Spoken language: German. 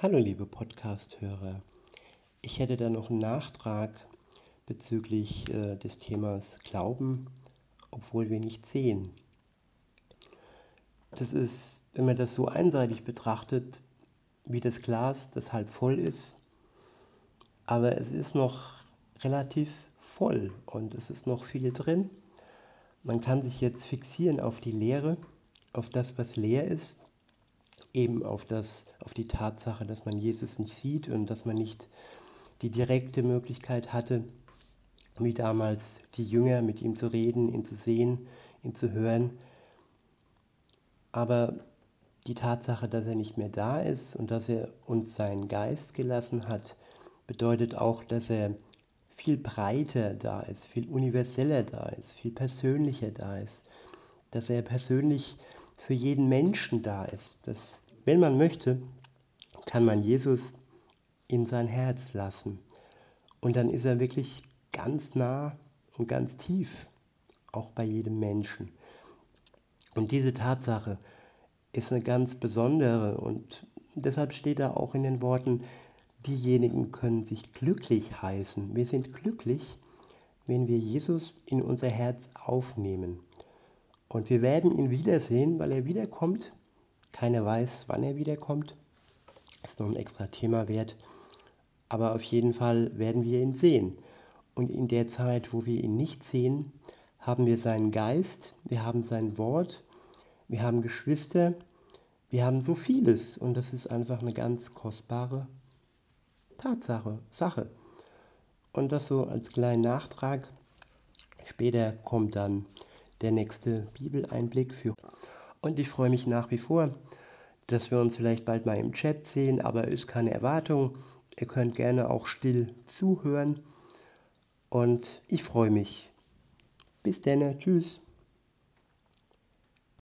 Hallo liebe Podcast-Hörer. Ich hätte da noch einen Nachtrag bezüglich äh, des Themas Glauben, obwohl wir nicht sehen. Das ist, wenn man das so einseitig betrachtet, wie das Glas, das halb voll ist, aber es ist noch relativ voll und es ist noch viel drin. Man kann sich jetzt fixieren auf die Leere, auf das, was leer ist eben auf, das, auf die Tatsache, dass man Jesus nicht sieht und dass man nicht die direkte Möglichkeit hatte, wie damals die Jünger, mit ihm zu reden, ihn zu sehen, ihn zu hören. Aber die Tatsache, dass er nicht mehr da ist und dass er uns seinen Geist gelassen hat, bedeutet auch, dass er viel breiter da ist, viel universeller da ist, viel persönlicher da ist, dass er persönlich für jeden Menschen da ist. Dass, wenn man möchte, kann man Jesus in sein Herz lassen. Und dann ist er wirklich ganz nah und ganz tief, auch bei jedem Menschen. Und diese Tatsache ist eine ganz besondere und deshalb steht da auch in den Worten, diejenigen können sich glücklich heißen. Wir sind glücklich, wenn wir Jesus in unser Herz aufnehmen. Und wir werden ihn wiedersehen, weil er wiederkommt. Keiner weiß, wann er wiederkommt. Ist noch ein extra Thema wert. Aber auf jeden Fall werden wir ihn sehen. Und in der Zeit, wo wir ihn nicht sehen, haben wir seinen Geist, wir haben sein Wort, wir haben Geschwister, wir haben so vieles. Und das ist einfach eine ganz kostbare Tatsache, Sache. Und das so als kleinen Nachtrag. Später kommt dann der nächste Bibeleinblick für. Und ich freue mich nach wie vor, dass wir uns vielleicht bald mal im Chat sehen, aber ist keine Erwartung. Ihr könnt gerne auch still zuhören. Und ich freue mich. Bis dann, tschüss.